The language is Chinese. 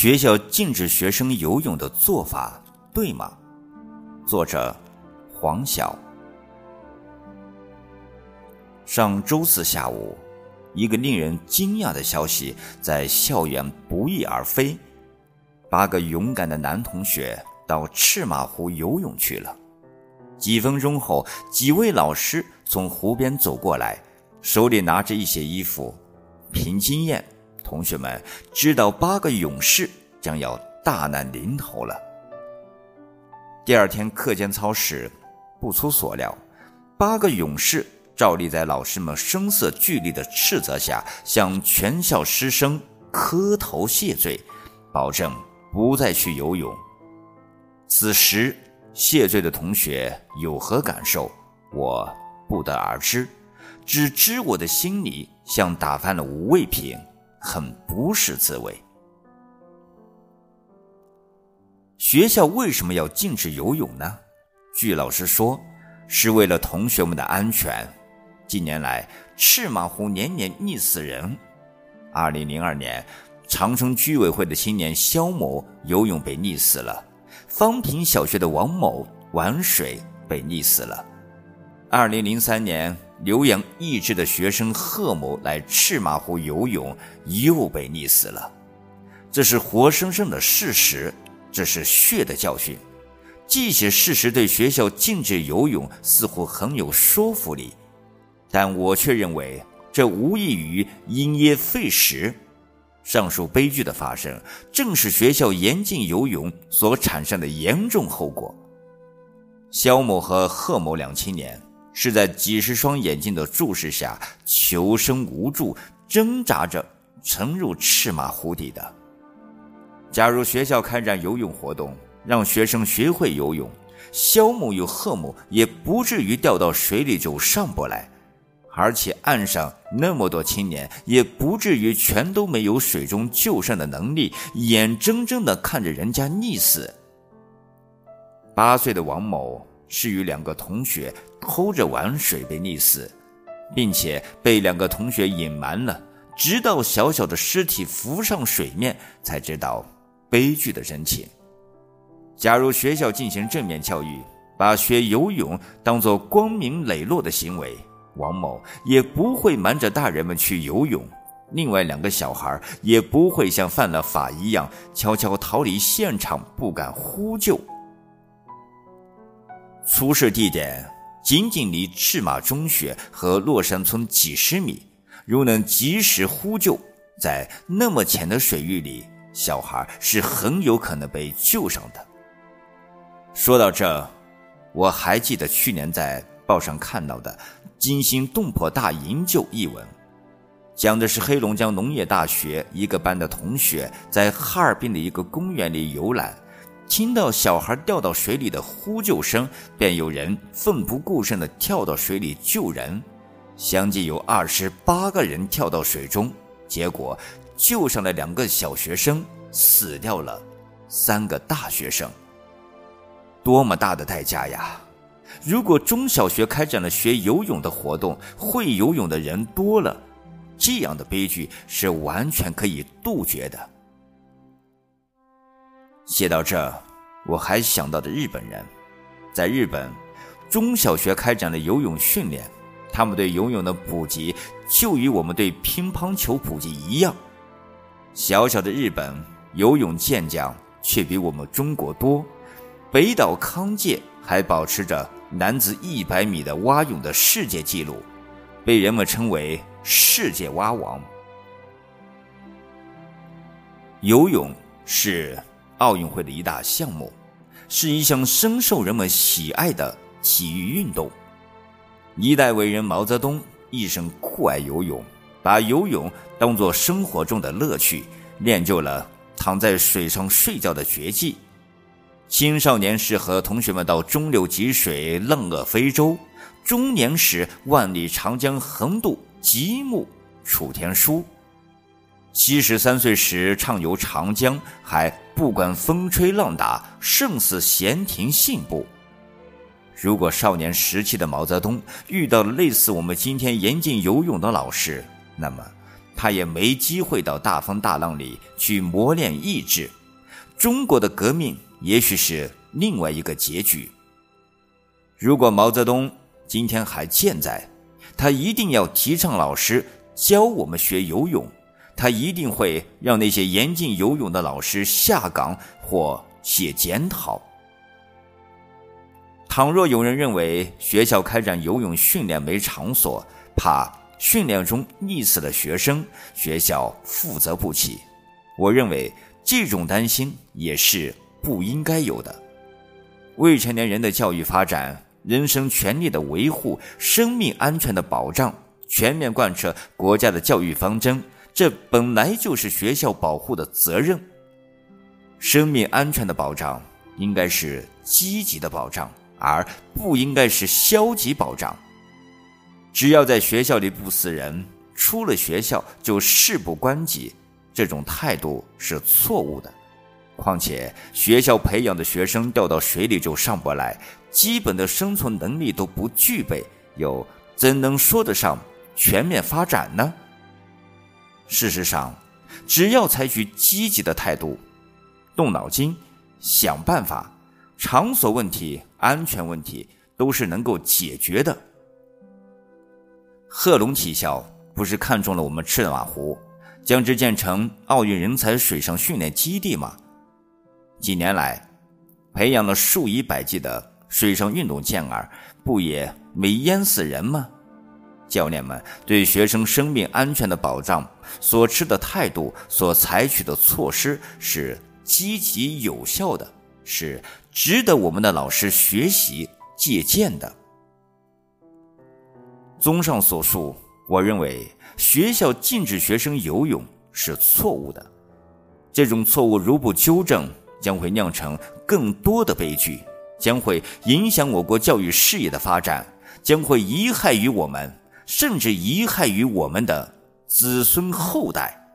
学校禁止学生游泳的做法对吗？作者黄晓。上周四下午，一个令人惊讶的消息在校园不翼而飞：八个勇敢的男同学到赤马湖游泳去了。几分钟后，几位老师从湖边走过来，手里拿着一些衣服。凭经验。同学们知道八个勇士将要大难临头了。第二天课间操时，不出所料，八个勇士照例在老师们声色俱厉的斥责下，向全校师生磕头谢罪，保证不再去游泳。此时谢罪的同学有何感受，我不得而知，只知我的心里像打翻了五味瓶。很不是滋味。学校为什么要禁止游泳呢？据老师说，是为了同学们的安全。近年来，赤马湖年年溺死人。二零零二年，长春居委会的青年肖某游泳被溺死了；方平小学的王某玩水被溺死了。二零零三年。留洋意志的学生贺某来赤马湖游泳，又被溺死了。这是活生生的事实，这是血的教训。这些事实对学校禁止游泳似乎很有说服力，但我却认为这无异于因噎废食。上述悲剧的发生，正是学校严禁游泳所产生的严重后果。肖某和贺某两青年。是在几十双眼睛的注视下，求生无助，挣扎着沉入赤马湖底的。假如学校开展游泳活动，让学生学会游泳，肖某与贺某也不至于掉到水里就上不来，而且岸上那么多青年也不至于全都没有水中救生的能力，眼睁睁地看着人家溺死。八岁的王某。是与两个同学偷着玩水被溺死，并且被两个同学隐瞒了，直到小小的尸体浮上水面，才知道悲剧的真情。假如学校进行正面教育，把学游泳当作光明磊落的行为，王某也不会瞒着大人们去游泳，另外两个小孩也不会像犯了法一样悄悄逃离现场，不敢呼救。出事地点仅仅离赤马中学和洛山村几十米，如能及时呼救，在那么浅的水域里，小孩是很有可能被救上的。说到这，我还记得去年在报上看到的《惊心动魄大营救》一文，讲的是黑龙江农业大学一个班的同学在哈尔滨的一个公园里游览。听到小孩掉到水里的呼救声，便有人奋不顾身地跳到水里救人。相继有二十八个人跳到水中，结果救上了两个小学生，死掉了三个大学生。多么大的代价呀！如果中小学开展了学游泳的活动，会游泳的人多了，这样的悲剧是完全可以杜绝的。写到这，我还想到了日本人。在日本，中小学开展了游泳训练，他们对游泳的普及就与我们对乒乓球普及一样。小小的日本，游泳健将却比我们中国多。北岛康介还保持着男子一百米的蛙泳的世界纪录，被人们称为“世界蛙王”。游泳是。奥运会的一大项目，是一项深受人们喜爱的体育运动。一代伟人毛泽东一生酷爱游泳，把游泳当作生活中的乐趣，练就了躺在水上睡觉的绝技。青少年时和同学们到中流汲水，浪遏飞舟；中年时万里长江横渡，极目楚天舒。七十三岁时畅游长江，还不管风吹浪打，胜似闲庭信步。如果少年时期的毛泽东遇到了类似我们今天严禁游泳的老师，那么他也没机会到大风大浪里去磨练意志。中国的革命也许是另外一个结局。如果毛泽东今天还健在，他一定要提倡老师教我们学游泳，他一定会让那些严禁游泳的老师下岗或写检讨。倘若有人认为学校开展游泳训练没场所，怕训练中溺死的学生，学校负责不起，我认为这种担心也是不应该有的。未成年人的教育发展。人身权利的维护、生命安全的保障，全面贯彻国家的教育方针，这本来就是学校保护的责任。生命安全的保障应该是积极的保障，而不应该是消极保障。只要在学校里不死人，出了学校就事不关己，这种态度是错误的。况且，学校培养的学生掉到水里就上不来，基本的生存能力都不具备，又怎能说得上全面发展呢？事实上，只要采取积极的态度，动脑筋，想办法，场所问题、安全问题都是能够解决的。贺龙体校不是看中了我们赤马湖，将之建成奥运人才水上训练基地吗？几年来，培养了数以百计的水上运动健儿，不也没淹死人吗？教练们对学生生命安全的保障所持的态度、所采取的措施是积极有效的，是值得我们的老师学习借鉴的。综上所述，我认为学校禁止学生游泳是错误的，这种错误如不纠正，将会酿成更多的悲剧，将会影响我国教育事业的发展，将会遗害于我们，甚至遗害于我们的子孙后代。